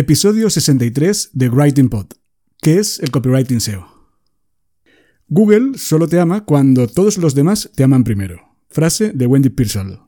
Episodio 63 de Writing Pod. ¿Qué es el copywriting SEO? Google solo te ama cuando todos los demás te aman primero. Frase de Wendy Pearsall.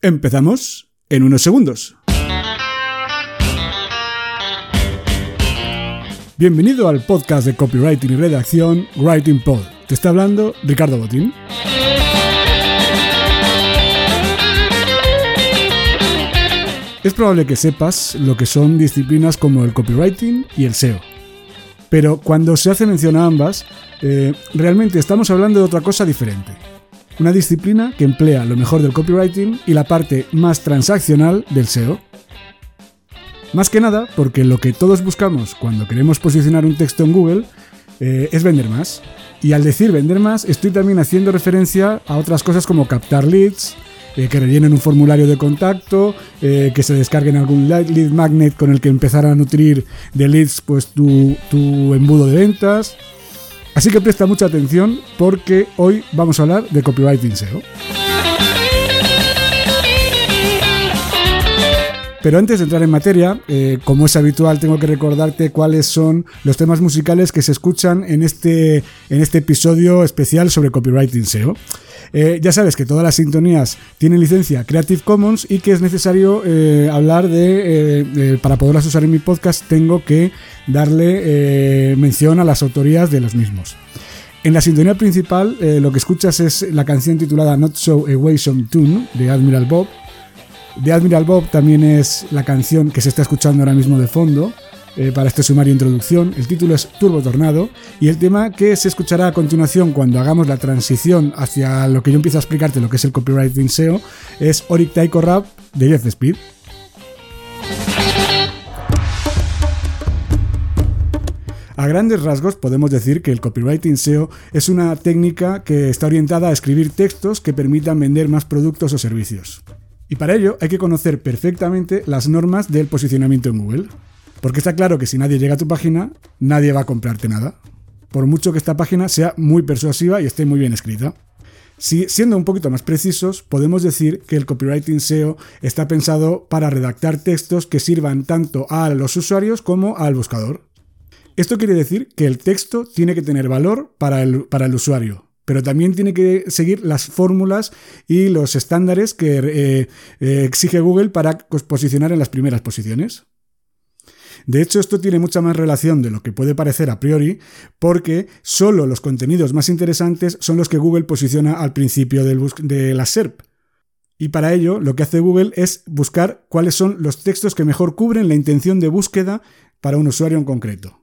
Empezamos en unos segundos. Bienvenido al podcast de copywriting y redacción Writing Pod. Te está hablando Ricardo Botín. Es probable que sepas lo que son disciplinas como el copywriting y el SEO. Pero cuando se hace mención a ambas, eh, realmente estamos hablando de otra cosa diferente. Una disciplina que emplea lo mejor del copywriting y la parte más transaccional del SEO. Más que nada porque lo que todos buscamos cuando queremos posicionar un texto en Google eh, es vender más. Y al decir vender más estoy también haciendo referencia a otras cosas como captar leads, eh, que rellenen un formulario de contacto, eh, que se descarguen algún lead magnet con el que empezar a nutrir de leads pues tu, tu embudo de ventas. Así que presta mucha atención porque hoy vamos a hablar de copywriting SEO. Pero antes de entrar en materia, eh, como es habitual, tengo que recordarte cuáles son los temas musicales que se escuchan en este, en este episodio especial sobre copywriting SEO. Eh, ya sabes que todas las sintonías tienen licencia Creative Commons y que es necesario eh, hablar de, para poderlas usar en mi podcast, tengo que darle mención a las autorías de los mismos. En la sintonía principal, lo que escuchas es la canción titulada Not So Away Some Tune de Admiral Bob. De Admiral Bob también es la canción que se está escuchando ahora mismo de fondo eh, para este sumario introducción. El título es Turbo Tornado y el tema que se escuchará a continuación cuando hagamos la transición hacia lo que yo empiezo a explicarte, lo que es el copywriting SEO, es Oric Taiko Rap de Jeff Speed. A grandes rasgos podemos decir que el copywriting SEO es una técnica que está orientada a escribir textos que permitan vender más productos o servicios. Y para ello hay que conocer perfectamente las normas del posicionamiento en Google. Porque está claro que si nadie llega a tu página, nadie va a comprarte nada. Por mucho que esta página sea muy persuasiva y esté muy bien escrita. Si, siendo un poquito más precisos, podemos decir que el copywriting SEO está pensado para redactar textos que sirvan tanto a los usuarios como al buscador. Esto quiere decir que el texto tiene que tener valor para el, para el usuario, pero también tiene que seguir las fórmulas y los estándares que eh, eh, exige Google para posicionar en las primeras posiciones. De hecho, esto tiene mucha más relación de lo que puede parecer a priori, porque solo los contenidos más interesantes son los que Google posiciona al principio de la SERP. Y para ello, lo que hace Google es buscar cuáles son los textos que mejor cubren la intención de búsqueda para un usuario en concreto.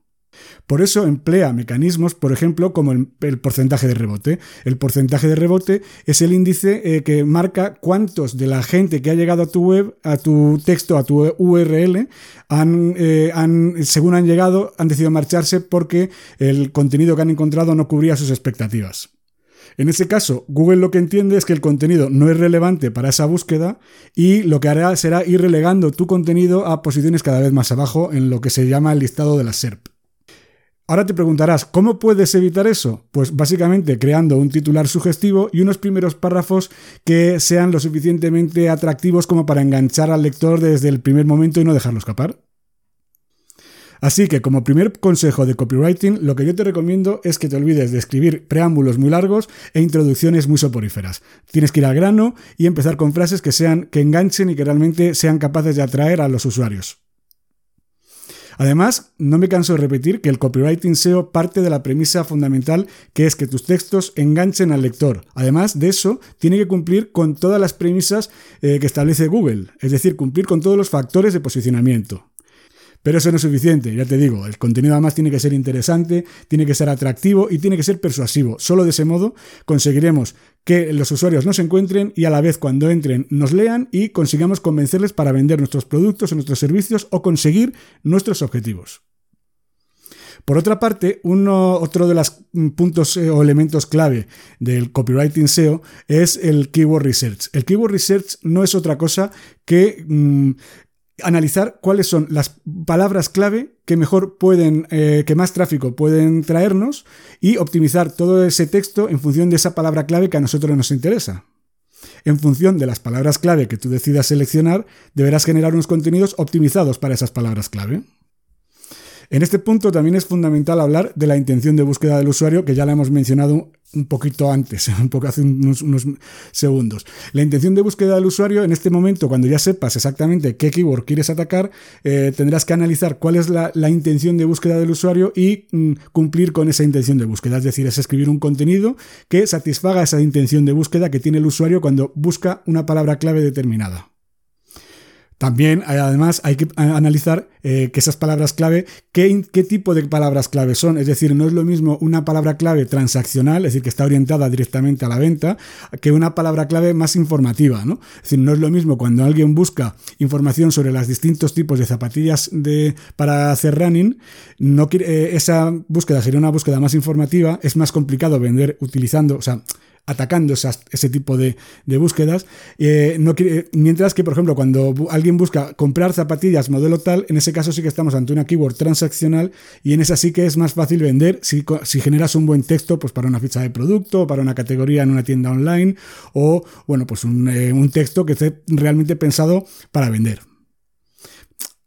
Por eso emplea mecanismos, por ejemplo, como el, porcentaje de rebote. El porcentaje de rebote es el índice eh, que marca cuántos de la gente que ha llegado a tu web, a tu texto, a tu URL, eh, según han llegado, han decidido marcharse porque el contenido que han encontrado no cubría sus expectativas. En ese caso, Google lo que entiende es que el contenido no es relevante para esa búsqueda y lo que hará será ir relegando tu contenido a posiciones cada vez más abajo en lo que se llama el listado de la SERP. Ahora te preguntarás, ¿cómo puedes evitar eso? Pues básicamente creando un titular sugestivo y unos primeros párrafos que sean lo suficientemente atractivos como para enganchar al lector desde el primer momento y no dejarlo escapar. Así que como primer consejo de copywriting, lo que yo te recomiendo es que te olvides de escribir preámbulos muy largos e introducciones muy soporíferas. Tienes que ir al grano y empezar con frases que sean que enganchen y que realmente sean capaces de atraer a los usuarios. Además, no me canso de repetir que el copywriting SEO parte de la premisa fundamental que es que tus textos enganchen al lector. Además de eso, tiene que cumplir con todas las premisas eh, que establece Google, es decir, cumplir con todos los factores de posicionamiento. Pero eso no es suficiente, ya te digo, el contenido además tiene que ser interesante, tiene que ser atractivo y tiene que ser persuasivo. Solo de ese modo conseguiremos que los usuarios nos encuentren y a la vez cuando entren nos lean y consigamos convencerles para vender nuestros productos o nuestros servicios o conseguir nuestros objetivos. Por otra parte, uno, otro de los puntos eh, o elementos clave del copywriting SEO es el keyword research. El keyword research no es otra cosa que mm, analizar cuáles son las palabras clave que mejor pueden, eh, que más tráfico pueden traernos y optimizar todo ese texto en función de esa palabra clave que a nosotros nos interesa. En función de las palabras clave que tú decidas seleccionar, deberás generar unos contenidos optimizados para esas palabras clave. En este punto también es fundamental hablar de la intención de búsqueda del usuario, que ya la hemos mencionado un poquito antes, un poco hace unos, segundos. La intención de búsqueda del usuario, en este momento, cuando ya sepas exactamente qué keyword quieres atacar, eh, tendrás que analizar cuál es la, intención de búsqueda del usuario y mm, cumplir con esa intención de búsqueda. Es decir, es escribir un contenido que satisfaga esa intención de búsqueda que tiene el usuario cuando busca una palabra clave determinada. También, además, hay que analizar eh, que esas palabras clave, ¿qué, ¿qué, tipo de palabras clave son. Es decir, no es lo mismo una palabra clave transaccional, es decir, que está orientada directamente a la venta, que una palabra clave más informativa. ¿no? Es decir, no es lo mismo cuando alguien busca información sobre los distintos tipos de zapatillas de, para hacer running, no, eh, esa búsqueda sería una búsqueda más informativa, es más complicado vender utilizando, o sea, atacando ese tipo de, búsquedas. Eh, no mientras que, por ejemplo, cuando alguien busca comprar zapatillas modelo tal, en ese caso sí que estamos ante una keyword transaccional y en esa sí que es más fácil vender si, si generas un buen texto pues para una ficha de producto, para una categoría en una tienda online o, bueno, pues un, eh, un texto que esté realmente pensado para vender.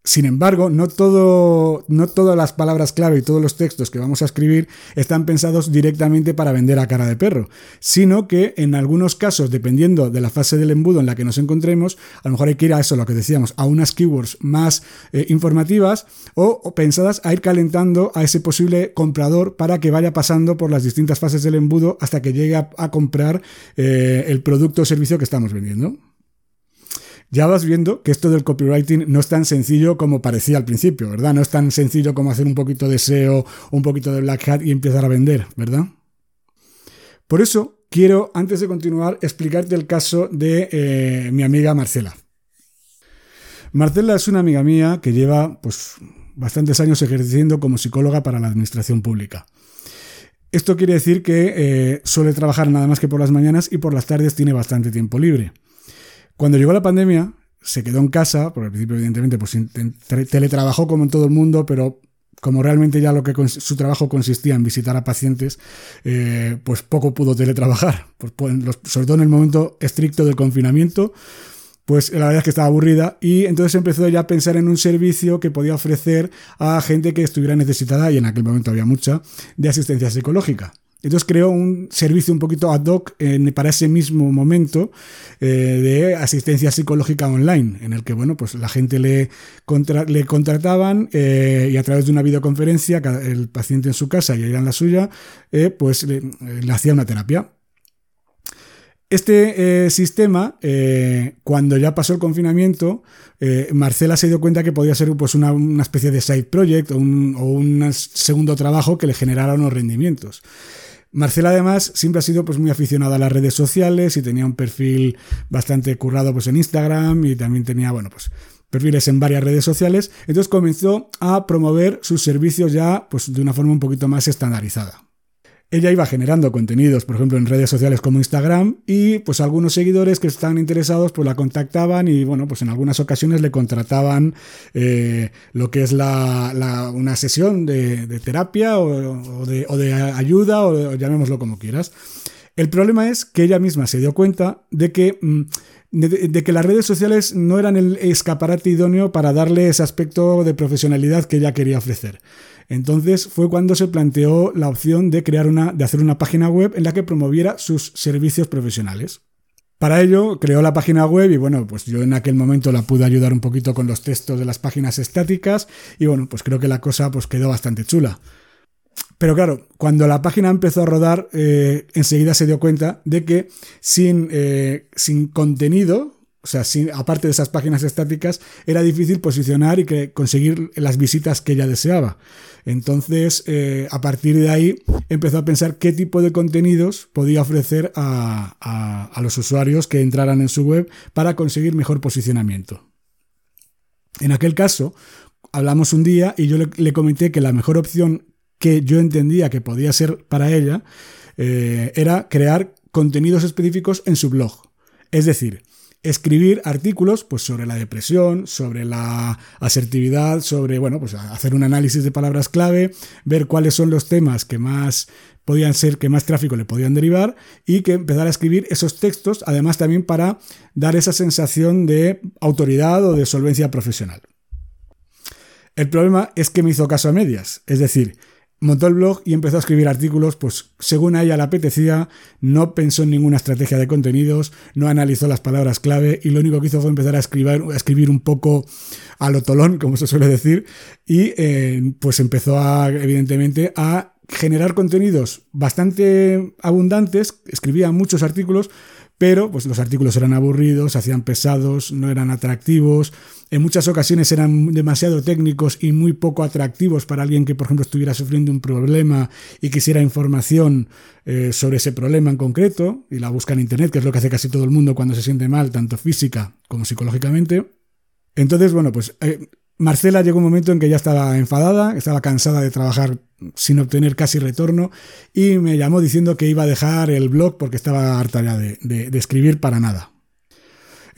Sin embargo, no, todo, no todas las palabras clave y todos los textos que vamos a escribir están pensados directamente para vender a cara de perro, sino que en algunos casos, dependiendo de la fase del embudo en la que nos encontremos, a lo mejor hay que ir a eso, lo que decíamos, a unas keywords más eh, informativas o, pensadas a ir calentando a ese posible comprador para que vaya pasando por las distintas fases del embudo hasta que llegue a, comprar eh, el producto o servicio que estamos vendiendo. Ya vas viendo que esto del copywriting no es tan sencillo como parecía al principio, ¿verdad? No es tan sencillo como hacer un poquito de SEO, un poquito de Black Hat y empezar a vender, ¿verdad? Por eso quiero, antes de continuar, explicarte el caso de eh, mi amiga Marcela. Marcela es una amiga mía que lleva pues, bastantes años ejerciendo como psicóloga para la administración pública. Esto quiere decir que eh, suele trabajar nada más que por las mañanas y por las tardes tiene bastante tiempo libre. Cuando llegó la pandemia, se quedó en casa, por al principio, evidentemente, pues teletrabajó como en todo el mundo, pero como realmente ya lo que su trabajo consistía en visitar a pacientes, eh, pues poco pudo teletrabajar. Pues, pues sobre todo en el momento estricto del confinamiento, pues la verdad es que estaba aburrida y entonces empezó ya a pensar en un servicio que podía ofrecer a gente que estuviera necesitada, y en aquel momento había mucha, de asistencia psicológica. Entonces creó un servicio un poquito ad hoc para ese mismo momento eh, de asistencia psicológica online, en el que bueno, pues la gente le, le contrataban eh, y a través de una videoconferencia, el paciente en su casa y ella en la suya, eh, pues le, hacía una terapia. Este sistema, cuando ya pasó el confinamiento, Marcela se dio cuenta que podía ser pues, una, especie de side project o un, o un segundo trabajo que le generara unos rendimientos. Marcela además siempre ha sido pues muy aficionada a las redes sociales y tenía un perfil bastante currado pues en Instagram y también tenía, bueno, pues perfiles en varias redes sociales. Entonces comenzó a promover sus servicios ya pues de una forma un poquito más estandarizada. Ella iba generando contenidos, por ejemplo, en redes sociales como Instagram, y pues algunos seguidores que estaban interesados, pues la contactaban y bueno, pues en algunas ocasiones le contrataban eh, lo que es una sesión de, terapia o, de, ayuda, o, llamémoslo como quieras. El problema es que ella misma se dio cuenta de que... Mm, de, que las redes sociales no eran el escaparate idóneo para darle ese aspecto de profesionalidad que ella quería ofrecer. Entonces fue cuando se planteó la opción de crear una, de hacer una página web en la que promoviera sus servicios profesionales. Para ello creó la página web y bueno, pues yo en aquel momento la pude ayudar un poquito con los textos de las páginas estáticas y bueno, pues creo que la cosa pues quedó bastante chula. Pero claro, cuando la página empezó a rodar, eh, enseguida se dio cuenta de que sin, eh, sin contenido, o sea, aparte de esas páginas estáticas, era difícil posicionar y que conseguir las visitas que ella deseaba. Entonces, eh, a partir de ahí, empezó a pensar qué tipo de contenidos podía ofrecer a, los usuarios que entraran en su web para conseguir mejor posicionamiento. En aquel caso, hablamos un día y yo le, comenté que la mejor opción que yo entendía que podía ser para ella eh, era crear contenidos específicos en su blog. Es decir, escribir artículos pues, sobre la depresión, sobre la asertividad, sobre, bueno, pues hacer un análisis de palabras clave, ver cuáles son los temas que más podían ser, que más tráfico le podían derivar y que empezar a escribir esos textos, además también para dar esa sensación de autoridad o de solvencia profesional. El problema es que me hizo caso a medias, es decir, montó el blog y empezó a escribir artículos, pues según a ella le apetecía, no pensó en ninguna estrategia de contenidos, no analizó las palabras clave y lo único que hizo fue empezar a escribir, a escribir un poco a lo tolón, como se suele decir, y eh, pues empezó a, evidentemente, a generar contenidos bastante abundantes, escribía muchos artículos, pero pues los artículos eran aburridos, hacían pesados, no eran atractivos, en muchas ocasiones eran demasiado técnicos y muy poco atractivos para alguien que, por ejemplo, estuviera sufriendo un problema y quisiera información eh, sobre ese problema en concreto, y la busca en Internet, que es lo que hace casi todo el mundo cuando se siente mal, tanto física como psicológicamente. Entonces, bueno, pues eh, Marcela llegó un momento en que ya estaba enfadada, estaba cansada de trabajar sin obtener casi retorno y me llamó diciendo que iba a dejar el blog porque estaba harta ya de escribir para nada.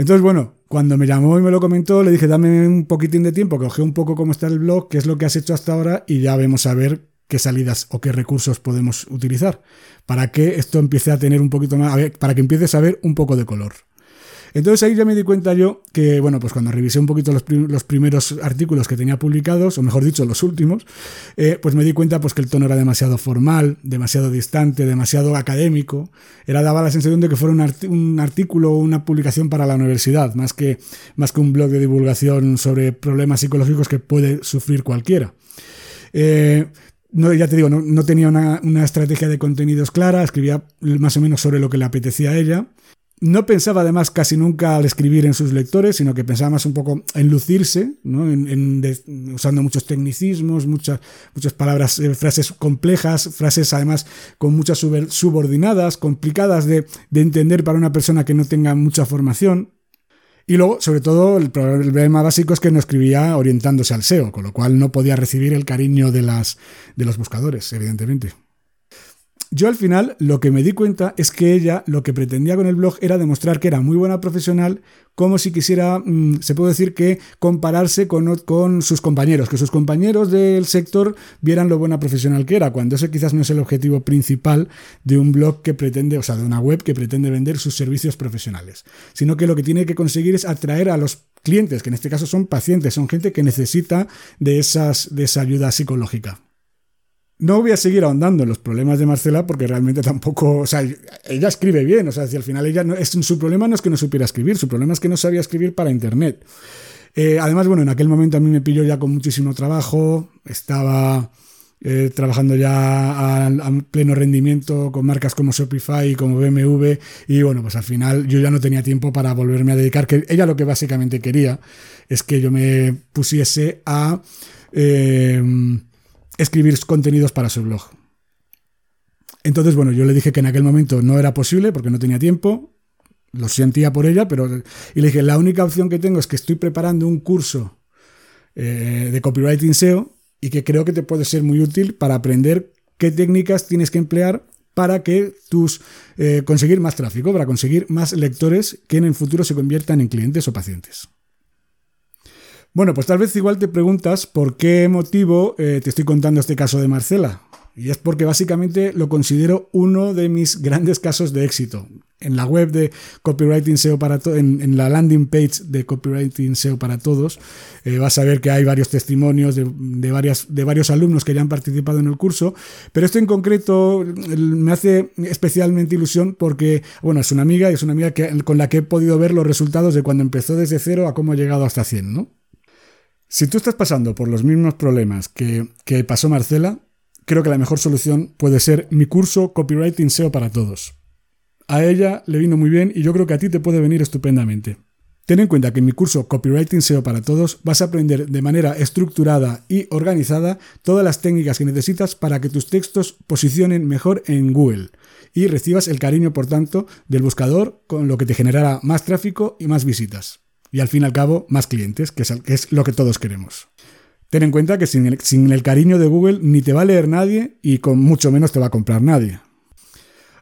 Entonces, bueno, cuando me llamó y me lo comentó, le dije, dame un poquitín de tiempo, coge un poco cómo está el blog, qué es lo que has hecho hasta ahora y ya vemos a ver qué salidas o qué recursos podemos utilizar para que esto empiece a tener un poquito más, para que empieces a ver un poco de color. Entonces ahí ya me di cuenta yo que, bueno, pues cuando revisé un poquito los, primeros artículos que tenía publicados, o mejor dicho, los últimos, eh, pues me di cuenta pues que el tono era demasiado formal, demasiado distante, demasiado académico. Era, daba la sensación de que fuera un, artículo o una publicación para la universidad, más que, más que un blog de divulgación sobre problemas psicológicos que puede sufrir cualquiera. Eh, no, ya te digo, no, no tenía una, una, estrategia de contenidos clara, escribía más o menos sobre lo que le apetecía a ella. No pensaba además casi nunca al escribir en sus lectores, sino que pensaba más un poco en lucirse, usando muchos tecnicismos, muchas, muchas palabras, eh, frases complejas, frases además con muchas subordinadas, complicadas de, entender para una persona que no tenga mucha formación. Y luego, sobre todo, el problema básico es que no escribía orientándose al SEO, con lo cual no podía recibir el cariño de, las, de los buscadores, evidentemente. Yo al final lo que me di cuenta es que ella lo que pretendía con el blog era demostrar que era muy buena profesional, como si quisiera, mm, se puede decir que compararse con, sus compañeros, que sus compañeros del sector vieran lo buena profesional que era, cuando ese quizás no es el objetivo principal de un blog que pretende, o sea, de una web que pretende vender sus servicios profesionales, sino que lo que tiene que conseguir es atraer a los clientes, que en este caso son pacientes, son gente que necesita de, esas, de esa ayuda psicológica. No voy a seguir ahondando en los problemas de Marcela porque realmente tampoco, o sea, ella escribe bien, o sea, si al final ella no, es, su problema no es que no supiera escribir, su problema es que no sabía escribir para internet. Eh, además, bueno, en aquel momento a mí me pilló ya con muchísimo trabajo, estaba eh, trabajando ya a, pleno rendimiento con marcas como Shopify y como BMW y bueno, pues al final yo ya no tenía tiempo para volverme a dedicar, que ella lo que básicamente quería es que yo me pusiese a... Eh, escribir contenidos para su blog. Entonces, bueno, yo le dije que en aquel momento no era posible porque no tenía tiempo, lo sentía por ella, pero... Y le dije, la única opción que tengo es que estoy preparando un curso eh, de copywriting SEO y que creo que te puede ser muy útil para aprender qué técnicas tienes que emplear para que tus eh, conseguir más tráfico, para conseguir más lectores que en el futuro se conviertan en clientes o pacientes. Bueno, pues tal vez igual te preguntas por qué motivo eh, te estoy contando este caso de Marcela. Y es porque básicamente lo considero uno de mis grandes casos de éxito. En la web de Copywriting SEO para todos, en, la landing page de Copywriting SEO para todos, eh, vas a ver que hay varios testimonios de, varias, de varios alumnos que ya han participado en el curso. Pero esto en concreto me hace especialmente ilusión porque, bueno, es una amiga y es una amiga con la que he podido ver los resultados de cuando empezó desde cero a cómo ha llegado hasta 100, ¿no? Si tú estás pasando por los mismos problemas que, pasó Marcela, creo que la mejor solución puede ser mi curso Copywriting SEO para todos. A ella le vino muy bien y yo creo que a ti te puede venir estupendamente. Ten en cuenta que en mi curso Copywriting SEO para todos vas a aprender de manera estructurada y organizada todas las técnicas que necesitas para que tus textos posicionen mejor en Google y recibas el cariño, por tanto, del buscador, con lo que te generará más tráfico y más visitas. Y al fin y al cabo, más clientes, que es, lo que todos queremos. Ten en cuenta que sin el, cariño de Google ni te va a leer nadie y con mucho menos te va a comprar nadie.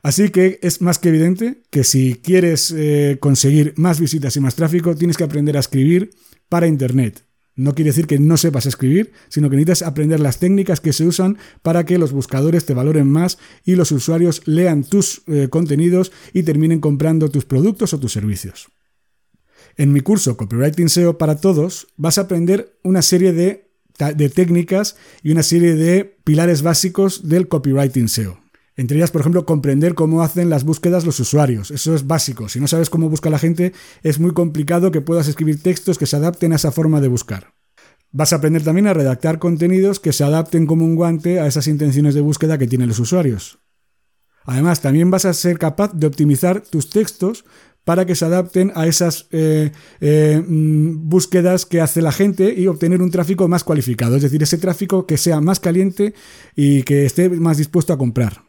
Así que es más que evidente que si quieres eh, conseguir más visitas y más tráfico, tienes que aprender a escribir para Internet. No quiere decir que no sepas escribir, sino que necesitas aprender las técnicas que se usan para que los buscadores te valoren más y los usuarios lean tus eh, contenidos y terminen comprando tus productos o tus servicios. En mi curso Copywriting SEO para Todos vas a aprender una serie de de técnicas y una serie de pilares básicos del copywriting SEO. Entre ellas, por ejemplo, comprender cómo hacen las búsquedas los usuarios. Eso es básico. Si no sabes cómo busca la gente, es muy complicado que puedas escribir textos que se adapten a esa forma de buscar. Vas a aprender también a redactar contenidos que se adapten como un guante a esas intenciones de búsqueda que tienen los usuarios. Además, también vas a ser capaz de optimizar tus textos para que se adapten a esas eh, eh, mm, búsquedas que hace la gente y obtener un tráfico más cualificado, es decir, ese tráfico que sea más caliente y que esté más dispuesto a comprar.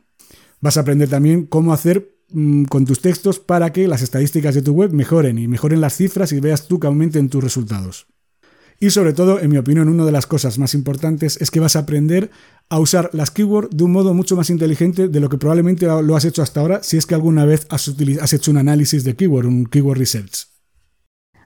Vas a aprender también cómo hacer mm, con tus textos para que las estadísticas de tu web mejoren y mejoren las cifras y veas tú que aumenten tus resultados. Y sobre todo, en mi opinión, una de las cosas más importantes es que vas a aprender a usar las keywords de un modo mucho más inteligente de lo que probablemente lo has hecho hasta ahora si es que alguna vez has, has hecho un análisis de keyword, un keyword research.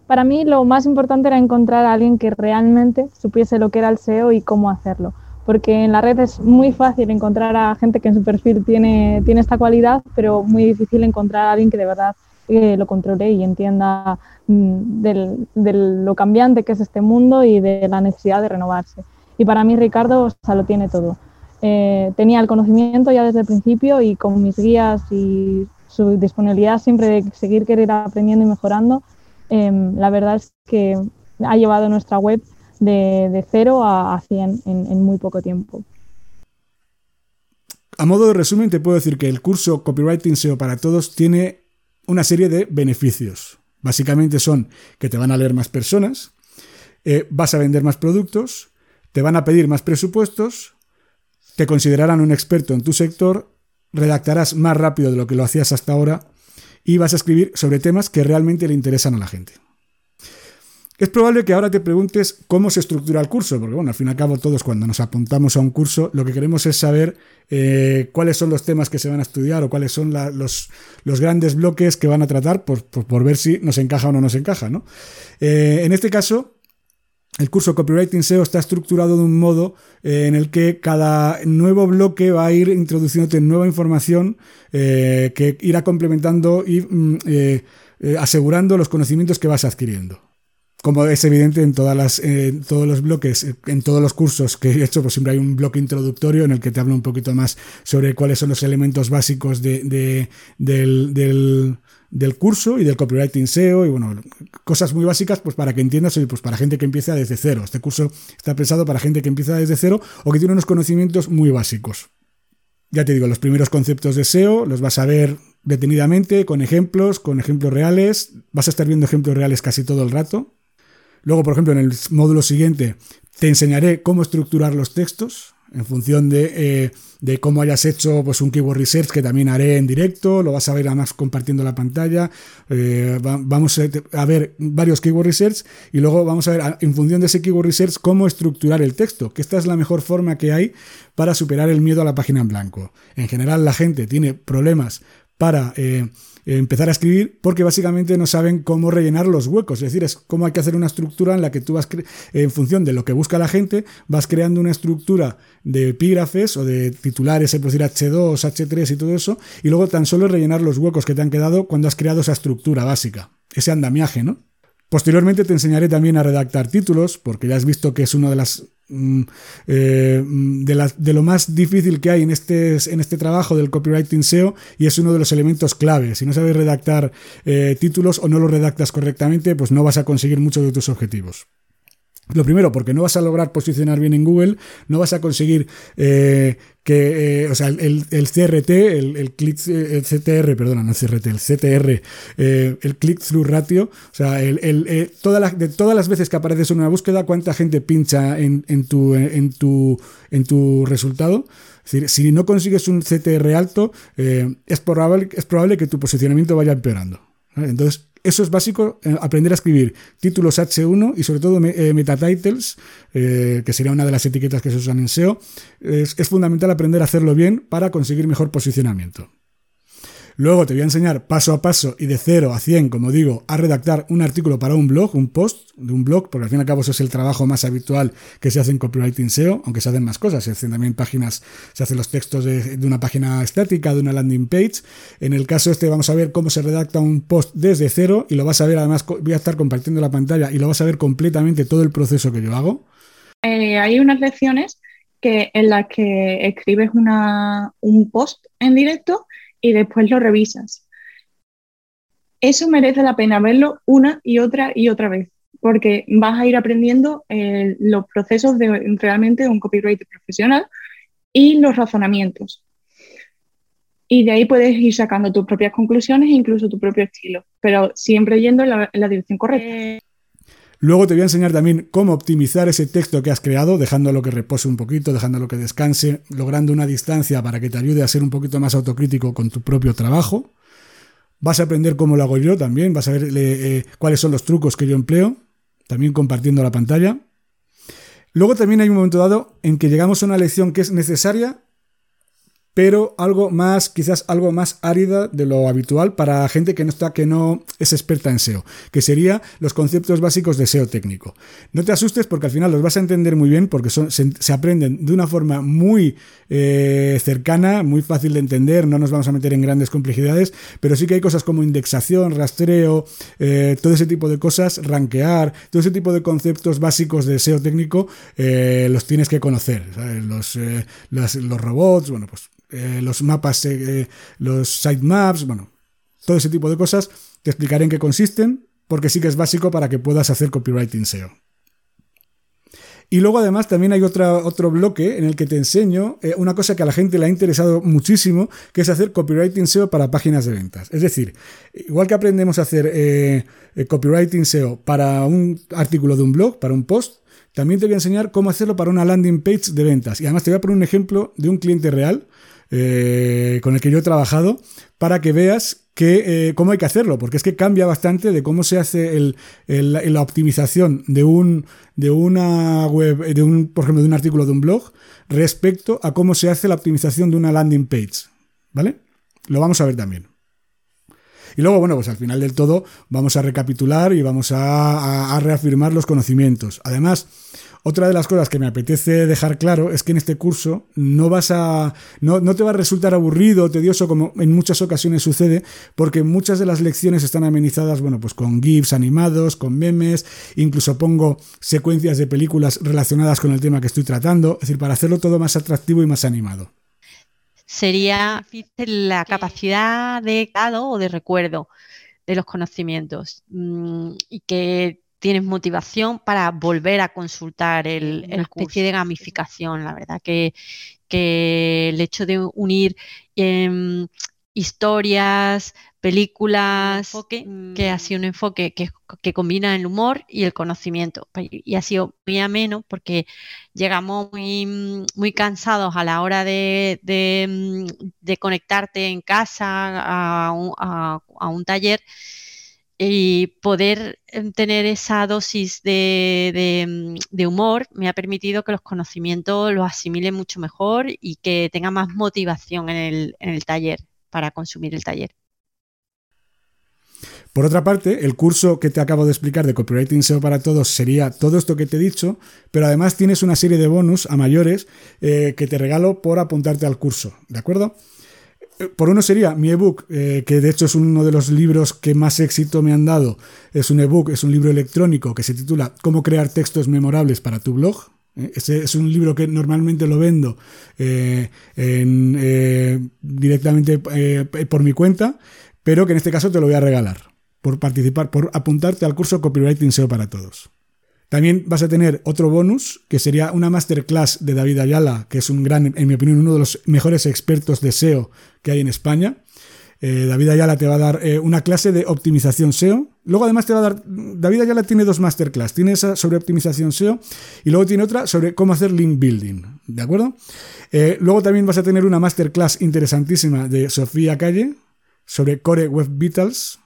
Para mí lo más importante era encontrar a alguien que realmente supiese lo que era el SEO y cómo hacerlo. Porque en la red es muy fácil encontrar a gente que en su perfil tiene, tiene esta cualidad, pero muy difícil encontrar a alguien que de verdad eh, lo controle y entienda mm, de lo cambiante que es este mundo y de la necesidad de renovarse. Y para mí Ricardo o lo tiene todo. Eh, tenía el conocimiento ya desde el principio y con mis guías y su disponibilidad siempre de seguir querer aprendiendo y mejorando, em, la verdad es que ha llevado nuestra web de, de 0 a, 100 en, en muy poco tiempo. A modo de resumen, te puedo decir que el curso Copywriting SEO para Todos tiene una serie de beneficios. Básicamente son que te van a leer más personas, eh, vas a vender más productos, te van a pedir más presupuestos, te considerarán un experto en tu sector, redactarás más rápido de lo que lo hacías hasta ahora y vas a escribir sobre temas que realmente le interesan a la gente. Es probable que ahora te preguntes cómo se estructura el curso, porque bueno, al fin y al cabo todos cuando nos apuntamos a un curso lo que queremos es saber eh, cuáles son los temas que se van a estudiar o cuáles son los, grandes bloques que van a tratar por, ver si nos encaja o no nos encaja. ¿no? Eh, en este caso, el curso Copywriting SEO está estructurado de un modo eh, en el que cada nuevo bloque va a ir introduciéndote nueva información que irá complementando y mm, asegurando los conocimientos que vas adquiriendo. Como es evidente en, todas las, todos los bloques, en todos los cursos que he hecho, pues siempre hay un bloque introductorio en el que te hablo un poquito más sobre cuáles son los elementos básicos de, del, del, curso y del copywriting SEO y bueno, cosas muy básicas pues para que entiendas, pues para gente que empieza desde cero. Este curso está pensado para gente que empieza desde cero o que tiene unos conocimientos muy básicos. Ya te digo, los primeros conceptos de SEO los vas a ver detenidamente, con ejemplos, con ejemplos reales. Vas a estar viendo ejemplos reales casi todo el rato. Luego, por ejemplo, en el módulo siguiente te enseñaré cómo estructurar los textos. En función de, eh, cómo hayas hecho pues, un keyword research que también haré en directo, lo vas a ver además compartiendo la pantalla. Eh, vamos a ver varios keyword research y luego vamos a ver en función de ese keyword research cómo estructurar el texto, que esta es la mejor forma que hay para superar el miedo a la página en blanco. En general la gente tiene problemas para eh, empezar a escribir porque básicamente no saben cómo rellenar los huecos. Es decir, es cómo hay que hacer una estructura en la que tú vas, en función de lo que busca la gente, vas creando una estructura de epígrafes o de titulares, se puede decir H2, H3 y todo eso, y luego tan solo rellenar los huecos que te han quedado cuando has creado esa estructura básica, ese andamiaje, ¿no? Posteriormente te enseñaré también a redactar títulos, porque ya has visto que es una de las eh, de, de, lo más difícil que hay en este, en este trabajo del copywriting SEO y es uno de los elementos clave. Si no sabes redactar eh, títulos o no lo redactas correctamente, pues no vas a conseguir muchos de tus objetivos. Lo primero, porque no vas a lograr posicionar bien en Google, no vas a conseguir eh, que, eh, o sea, el, el CRT, el, el, click, el CTR, perdona, no CRT, el CTR, eh, el click-through ratio, o sea, el, el toda de todas las veces que apareces en una búsqueda, cuánta gente pincha en, en, tu, en, tu, en tu resultado. Es decir, si no consigues un CTR alto, es, probable, es probable que tu posicionamiento vaya empeorando. Entonces, eso es básico, eh, aprender a escribir títulos H1 y sobre todo eh, metatitles, eh, que sería una de las etiquetas que se usan en SEO. es fundamental aprender a hacerlo bien para conseguir mejor posicionamiento. Luego te voy a enseñar paso a paso y de 0 a 100, como digo, a redactar un artículo para un blog, un post de un blog, porque al fin y al cabo eso es el trabajo más habitual que se hace en copywriting SEO, aunque se hacen más cosas, se hacen también páginas, se hacen los textos de, una página estática, de una landing page. En el caso este vamos a ver cómo se redacta un post desde cero y lo vas a ver, además voy a estar compartiendo la pantalla y lo vas a ver completamente todo el proceso que yo hago. Eh, hay unas lecciones que, en las que escribes una, un post en directo y después lo revisas. Eso merece la pena verlo una y otra y otra vez, porque vas a ir aprendiendo eh, los procesos de realmente un copywriter profesional y los razonamientos. Y de ahí puedes ir sacando tus propias conclusiones e incluso tu propio estilo, pero siempre yendo en la, dirección correcta. Eh, Luego te voy a enseñar también cómo optimizar ese texto que has creado, dejándolo que repose un poquito, dejándolo que descanse, logrando una distancia para que te ayude a ser un poquito más autocrítico con tu propio trabajo. Vas a aprender cómo lo hago yo también, vas a ver eh, cuáles son los trucos que yo empleo, también compartiendo la pantalla. Luego también hay un momento dado en que llegamos a una lección que es necesaria pero algo más, quizás algo más árida de lo habitual para gente que no está, que no es experta en SEO, que sería los conceptos básicos de SEO técnico. No te asustes porque al final los vas a entender muy bien porque se, aprenden de una forma muy eh, cercana, muy fácil de entender, no nos vamos a meter en grandes complejidades, pero sí que hay cosas como indexación, rastreo, eh, todo ese tipo de cosas, rankear, todo ese tipo de conceptos básicos de SEO técnico eh, los tienes que conocer. Los, los robots, bueno, pues eh, los mapas, eh, eh, los sitemaps, bueno, todo ese tipo de cosas. Te explicaré en qué consisten, porque sí que es básico para que puedas hacer copywriting SEO. Y luego además también hay otro bloque en el que te enseño una cosa que a la gente le ha interesado muchísimo, que es hacer copywriting SEO para páginas de ventas. Es decir, igual que aprendemos a hacer copywriting SEO para un artículo de un blog, para un post, también te voy a enseñar cómo hacerlo para una landing page de ventas. Y además te voy a poner un ejemplo de un cliente real eh, con el que yo he trabajado para que veas que, eh, cómo hay que hacerlo, porque es que cambia bastante de cómo se hace la optimización de, un, de una web, de un, por ejemplo, de un artículo de un blog respecto a cómo se hace la optimización de una landing page. ¿Vale? Lo vamos a ver también. Y luego, bueno, pues al final del todo vamos a recapitular y vamos a reafirmar los conocimientos. Además, otra de las cosas que me apetece dejar claro es que en este curso no vas a. no, te va a resultar aburrido o tedioso como en muchas ocasiones sucede, porque muchas de las lecciones están amenizadas, bueno, pues con GIFs animados, con memes, incluso pongo secuencias de películas relacionadas con el tema que estoy tratando, es decir, para hacerlo todo más atractivo y más animado. Sería la capacidad de dado o de recuerdo de los conocimientos mm, y que tienes motivación para volver a consultar el, especie de gamificación. La verdad que, el hecho de unir em, historias, películas que ha sido un enfoque que, que, combina el humor y el conocimiento. Y ha sido muy ameno porque llegamos muy, muy cansados a la hora de, de, conectarte en casa a un taller y poder em, tener esa dosis de, humor me ha permitido que los conocimientos los asimile mucho mejor y que tenga más motivación en el, taller para consumir el taller. Por otra parte, el curso que te acabo de explicar de Copywriting SEO para Todos sería todo esto que te he dicho, pero además tienes una serie de bonus a mayores eh, que te regalo por apuntarte al curso, ¿de acuerdo? Eh, por uno sería mi ebook, eh, que de hecho es uno de los libros que más éxito me han dado. Es un ebook, es un libro electrónico que se titula Cómo crear textos memorables para tu blog. Eh, ese es un libro que normalmente lo vendo directamente por mi cuenta, pero que en este caso te lo voy a regalar por participar, por apuntarte al curso Copywriting SEO para todos. También vas a tener otro bonus, que sería una masterclass de David Ayala, que es un gran, en mi opinión, uno de los mejores expertos de SEO que hay en España. Eh, David Ayala te va a dar eh, una clase de optimización SEO. Luego además te va a dar, David Ayala tiene dos masterclass, tiene esa sobre optimización SEO y luego tiene otra sobre cómo hacer link building, ¿de acuerdo? Eh, luego también vas a tener una masterclass interesantísima de Sofía Calle sobre Core Web Vitals,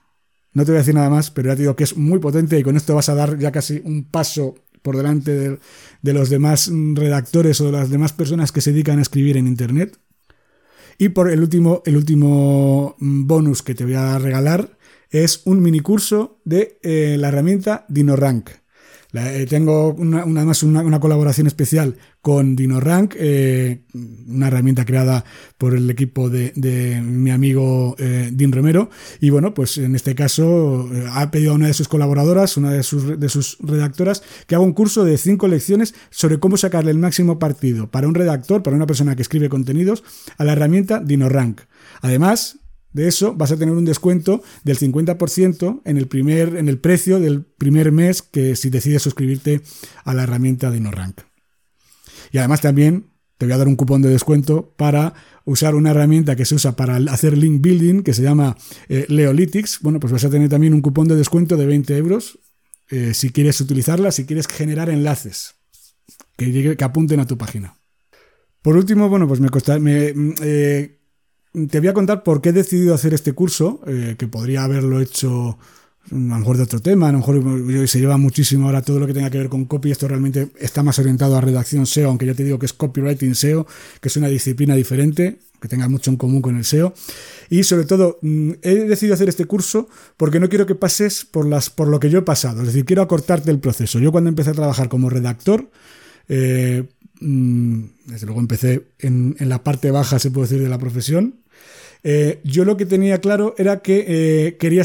no te voy a decir nada más, pero ya te digo que es muy potente y con esto vas a dar ya casi un paso por delante de, los demás redactores o de las demás personas que se dedican a escribir en Internet. Y por el último, el último bonus que te voy a regalar es un mini curso de eh, la herramienta DinoRank. Eh, tengo una, además una, colaboración especial con DinoRank, eh, una herramienta creada por el equipo de, mi amigo eh, Din Romero. Y bueno, pues en este caso ha pedido a una de sus colaboradoras, una de sus, de sus redactoras, que haga un curso de cinco lecciones sobre cómo sacarle el máximo partido para un redactor, para una persona que escribe contenidos, a la herramienta DinoRank. Además, de eso vas a tener un descuento del 50% en el, primer, en el precio del primer mes que si decides suscribirte a la herramienta de InnoRank. Y además también te voy a dar un cupón de descuento para usar una herramienta que se usa para hacer link building que se llama eh, Leolytics. Bueno, pues vas a tener también un cupón de descuento de 20 euros eh, si quieres utilizarla, si quieres generar enlaces que, que apunten a tu página. Por último, bueno, pues me, costa, me eh, te voy a contar por qué he decidido hacer este curso, eh, que podría haberlo hecho mm, a lo mejor de otro tema, a lo mejor se lleva muchísimo ahora todo lo que tenga que ver con copy, esto realmente está más orientado a redacción SEO, aunque ya te digo que es copywriting SEO, que es una disciplina diferente, que tenga mucho en común con el SEO. Y sobre todo, mm, he decidido hacer este curso porque no quiero que pases por, las, por lo que yo he pasado, es decir, quiero acortarte el proceso. Yo cuando empecé a trabajar como redactor, eh, desde luego empecé en, en, la parte baja, se puede decir, de la profesión, eh, yo lo que tenía claro era que eh, quería,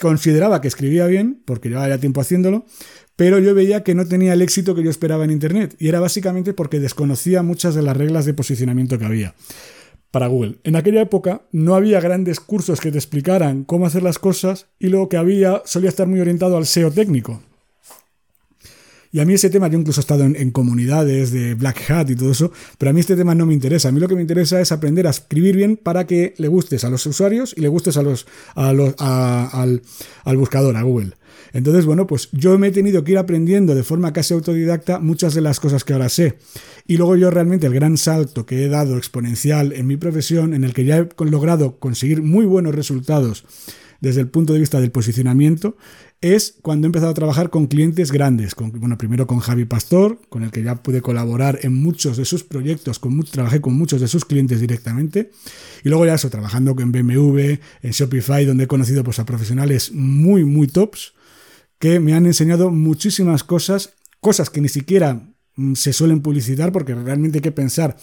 consideraba que escribía bien, porque llevaba ya tiempo haciéndolo, pero yo veía que no tenía el éxito que yo esperaba en Internet. Y era básicamente porque desconocía muchas de las reglas de posicionamiento que había para Google. En aquella época no había grandes cursos que te explicaran cómo hacer las cosas y lo que había solía estar muy orientado al SEO técnico. A mí ese tema, yo incluso he estado en, comunidades de Black Hat y todo eso, pero a mí este tema no me interesa. A mí lo que me interesa es aprender a escribir bien para que le gustes a los usuarios y le gustes a los, a al, al buscador, a Google. Entonces, bueno, pues yo me he tenido que ir aprendiendo de forma casi autodidacta muchas de las cosas que ahora sé. Y luego yo realmente el gran salto que he dado exponencial en mi profesión, en el que ya he logrado conseguir muy buenos resultados desde el punto de vista del posicionamiento, es cuando he empezado a trabajar con clientes grandes. Bueno, primero con Javi Pastor, con el que ya pude colaborar en muchos de sus proyectos, trabajé con muchos de sus clientes directamente. Y luego ya eso, trabajando con BMW, en Shopify, donde he conocido pues, a profesionales muy, muy tops, que me han enseñado muchísimas cosas, cosas que ni siquiera se suelen publicitar porque realmente hay que pensar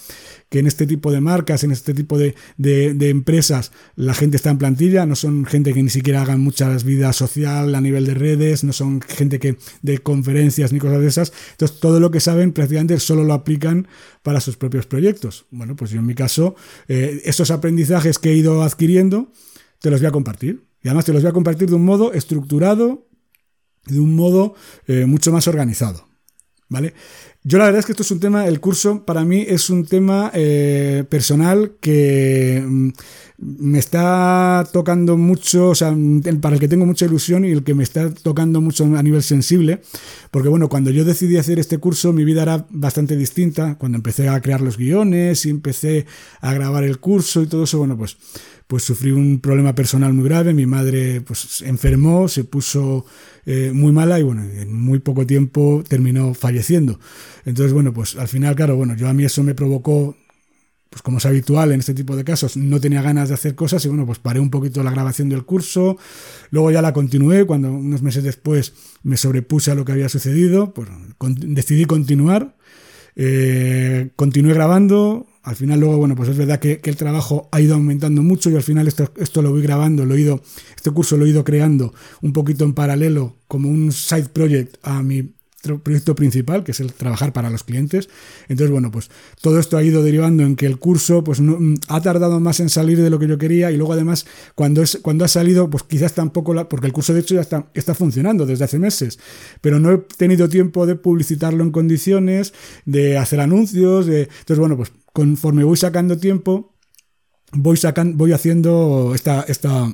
que en este tipo de marcas, en este tipo de, empresas, la gente está en plantilla, no son gente que ni siquiera hagan muchas vidas social a nivel de redes, no son gente que de conferencias ni cosas de esas. Entonces, todo lo que saben prácticamente solo lo aplican para sus propios proyectos. Bueno, pues yo en mi caso, eh, esos aprendizajes que he ido adquiriendo, te los voy a compartir. Y además te los voy a compartir de un modo estructurado, de un modo eh, mucho más organizado. ¿Vale? Yo la verdad es que esto es un tema, el curso para mí es un tema eh, personal que mm, me está tocando mucho, o sea, para el que tengo mucha ilusión y el que me está tocando mucho a nivel sensible, porque bueno, cuando yo decidí hacer este curso mi vida era bastante distinta, cuando empecé a crear los guiones y empecé a grabar el curso y todo eso, bueno, pues pues sufrí un problema personal muy grave, mi madre pues enfermó, se puso eh, muy mala y bueno, en muy poco tiempo terminó falleciendo. Entonces, bueno, pues al final, claro, bueno, yo a mí eso me provocó pues como es habitual en este tipo de casos, no tenía ganas de hacer cosas y bueno, pues paré un poquito la grabación del curso, luego ya la continué, cuando unos meses después me sobrepuse a lo que había sucedido, pues decidí continuar, eh, continué grabando, al final luego, bueno, pues es verdad que, el trabajo ha ido aumentando mucho y al final esto, esto lo voy grabando, lo he ido, este curso lo he ido creando un poquito en paralelo como un side project a mi proyecto principal, que es el trabajar para los clientes. Entonces, bueno, pues todo esto ha ido derivando en que el curso pues no, mm, ha tardado más en salir de lo que yo quería y luego además cuando, es, cuando ha salido, pues quizás tampoco, la, porque el curso de hecho ya está, está funcionando desde hace meses, pero no he tenido tiempo de publicitarlo en condiciones, de hacer anuncios. Entonces, bueno, pues conforme voy sacando tiempo, voy, sacando, voy haciendo esta, esta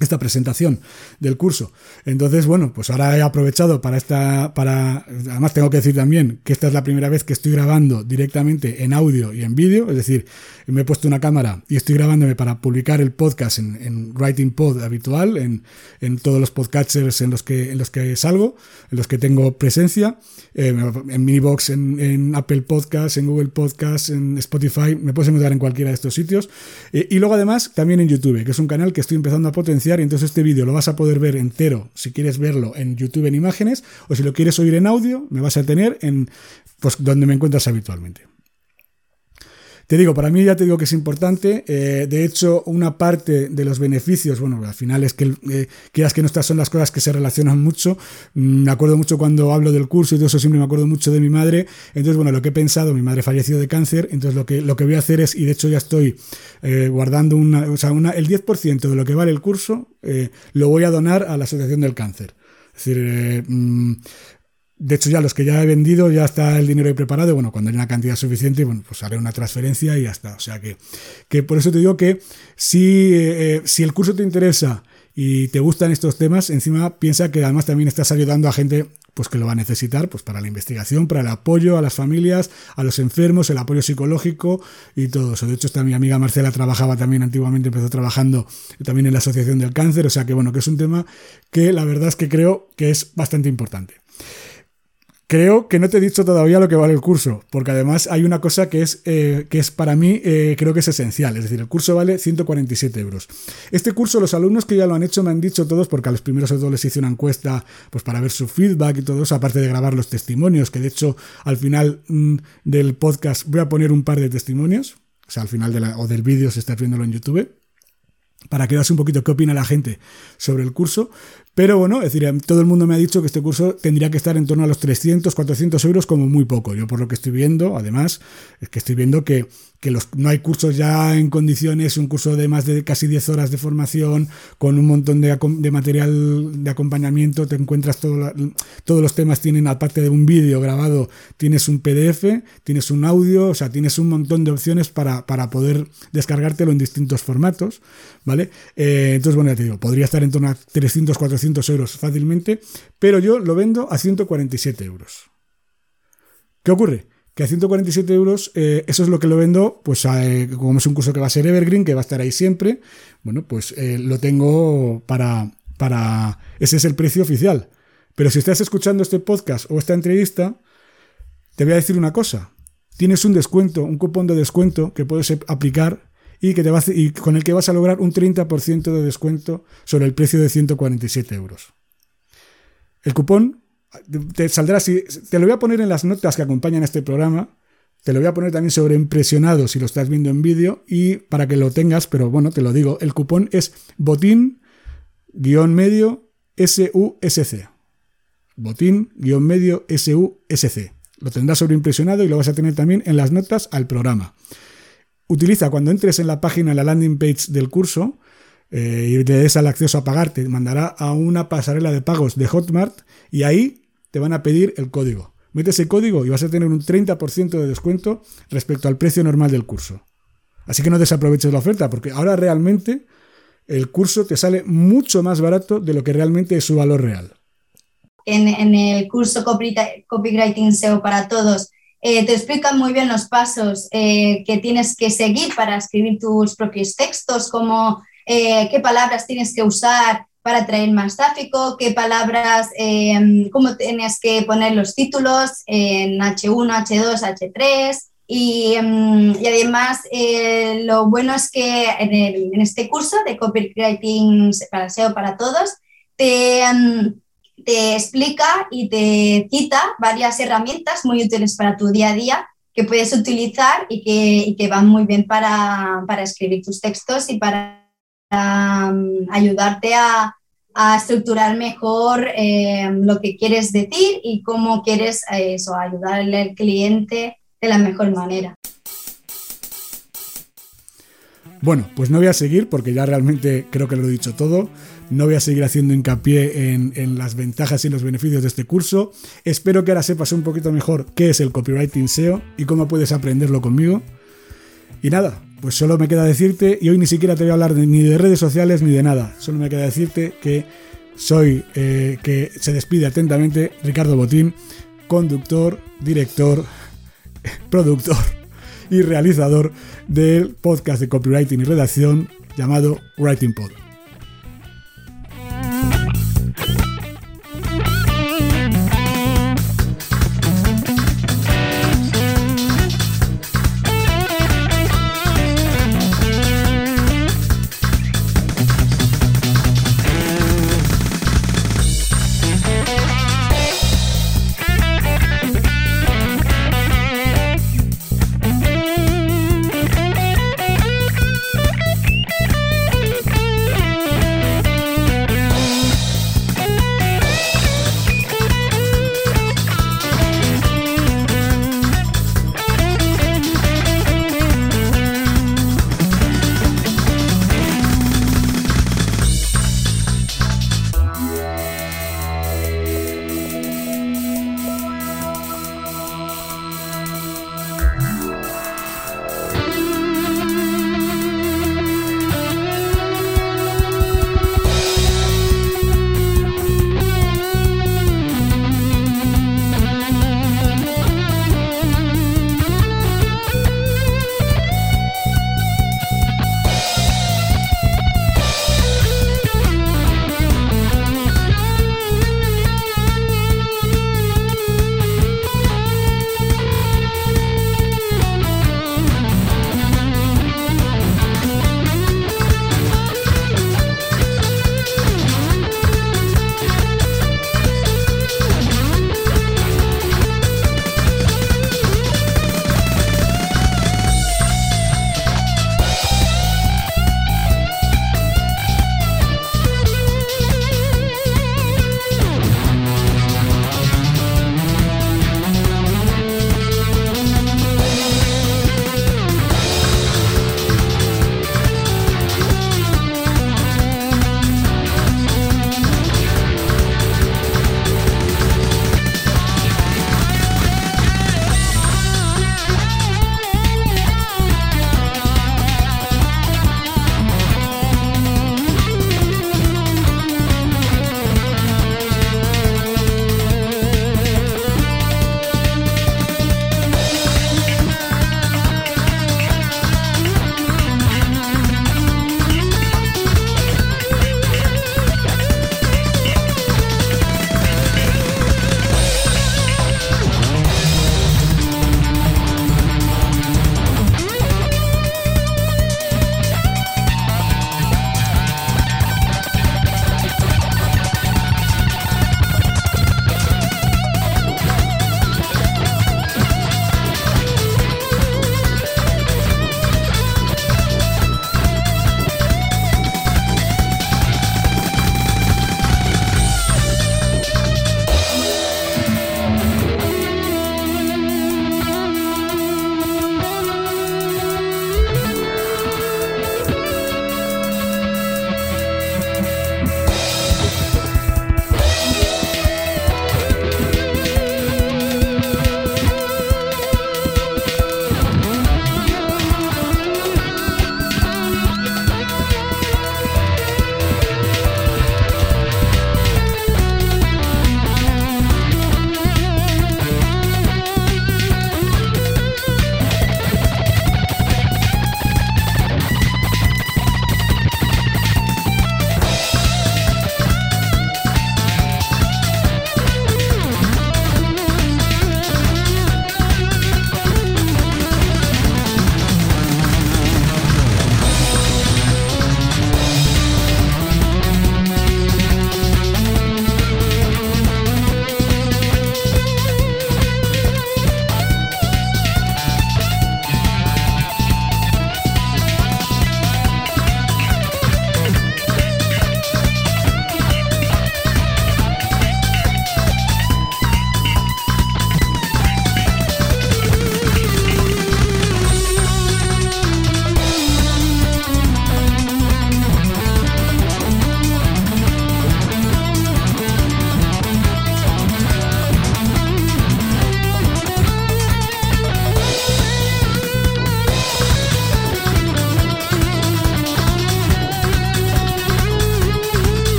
esta presentación del curso. Entonces, bueno, pues ahora he aprovechado para esta, para, además tengo que decir también que esta es la primera vez que estoy grabando directamente en audio y en vídeo, es decir, me he puesto una cámara y estoy grabándome para publicar el podcast en, Writing Pod habitual, en, en, todos los podcasters en los que, en los que salgo, en los que tengo presencia, eh, en Minibox, en, en, Apple Podcasts, en Google Podcasts, en Spotify, me puedes encontrar en cualquiera de estos sitios. Eh, y luego además también en YouTube, que es un canal que estoy empezando a potenciar y entonces este vídeo lo vas a poder ver entero si quieres verlo en YouTube en imágenes o si lo quieres oír en audio, me vas a tener en pues, donde me encuentras habitualmente. Te digo, para mí ya te digo que es importante. Eh, de hecho, una parte de los beneficios, bueno, al final es que eh, quieras que no estas son las cosas que se relacionan mucho. Mm, me acuerdo mucho cuando hablo del curso y todo eso, siempre me acuerdo mucho de mi madre. Entonces, bueno, lo que he pensado, mi madre falleció de cáncer, entonces lo que, lo que voy a hacer es, y de hecho ya estoy eh, guardando una, o sea, una, el 10% de lo que vale el curso, lo voy a donar a la Asociación del Cáncer. Es decir, mm, de hecho, ya los que ya he vendido, ya está el dinero ahí preparado. bueno, cuando haya una cantidad suficiente, bueno, pues haré una transferencia y ya está. O sea que, que por eso te digo que si, eh, si el curso te interesa y te gustan estos temas, encima piensa que además también estás ayudando a gente pues que lo va a necesitar pues para la investigación, para el apoyo a las familias, a los enfermos, el apoyo psicológico y todo eso. De hecho, esta mi amiga Marcela trabajaba también antiguamente, empezó trabajando también en la Asociación del Cáncer, o sea que bueno, que es un tema que la verdad es que creo que es bastante importante. Creo que no te he dicho todavía lo que vale el curso, porque además hay una cosa que es, eh, que es para mí, eh, creo que es esencial. Es decir, el curso vale 147 euros. Este curso, los alumnos que ya lo han hecho me han dicho todos, porque a los primeros de les hice una encuesta pues para ver su feedback y todo aparte de grabar los testimonios, que de hecho al final mm, del podcast voy a poner un par de testimonios, o sea, al final de o del vídeo si estás viéndolo en YouTube para que un poquito qué opina la gente sobre el curso. Pero bueno, es decir, todo el mundo me ha dicho que este curso tendría que estar en torno a los 300, 400 euros como muy poco. Yo por lo que estoy viendo, además, es que estoy viendo que que los, no hay cursos ya en condiciones, un curso de más de casi 10 horas de formación, con un montón de, material de acompañamiento, te encuentras todo, todos los temas, tienen aparte de un vídeo grabado, tienes un PDF, tienes un audio, o sea, tienes un montón de opciones para, para poder descargártelo en distintos formatos, ¿vale? Eh, entonces, bueno, ya te digo, podría estar en torno a 300, 400 euros fácilmente, pero yo lo vendo a 147 euros. ¿Qué ocurre? Que a 147 euros, eh, eso es lo que lo vendo, pues eh, como es un curso que va a ser Evergreen, que va a estar ahí siempre, bueno, pues eh, lo tengo para, para, ese es el precio oficial. Pero si estás escuchando este podcast o esta entrevista, te voy a decir una cosa. Tienes un descuento, un cupón de descuento que puedes aplicar y, que te y con el que vas a lograr un 30% de descuento sobre el precio de 147 euros. El cupón te saldrá así. Te lo voy a poner en las notas que acompañan este programa. Te lo voy a poner también sobre impresionado si lo estás viendo en vídeo y para que lo tengas, pero bueno, te lo digo, el cupón es botín guion medio SUSC. Botín guion medio SUSC. Lo tendrás sobre impresionado y lo vas a tener también en las notas al programa. Utiliza cuando entres en la página, en la landing page del curso, eh, y te des al acceso a pagar, te mandará a una pasarela de pagos de Hotmart y ahí te van a pedir el código Mete ese código y vas a tener un 30% de descuento respecto al precio normal del curso. Así que no desaproveches la oferta, porque ahora realmente el curso te sale mucho más barato de lo que realmente es su valor real. En, el curso Copywriting SEO para todos eh, te explican muy bien los pasos eh, que tienes que seguir para escribir tus propios textos, como eh, qué palabras tienes que usar para atraer más tráfico, qué palabras, cómo tienes que poner los títulos en H1, H2, H3. Y, además, lo bueno es que en, este curso de Copywriting para SEO para todos, te, te explica y te cita varias herramientas muy útiles para tu día a día que puedes utilizar y que, van muy bien para, escribir tus textos y para ayudarte a, estructurar mejor eh, lo que quieres decir y cómo quieres eh, eso, ayudarle al cliente de la mejor manera. Bueno, pues no voy a seguir porque ya realmente creo que lo he dicho todo. No voy a seguir haciendo hincapié en, las ventajas y los beneficios de este curso. Espero que ahora sepas un poquito mejor qué es el copywriting SEO y cómo puedes aprenderlo conmigo. Y nada, pues solo me queda decirte, y hoy ni siquiera te voy a hablar ni de redes sociales ni de nada, solo me queda decirte que soy, eh, que se despide atentamente Ricardo Botín, conductor, director, productor y realizador del podcast de copywriting y redacción llamado Writing Pod.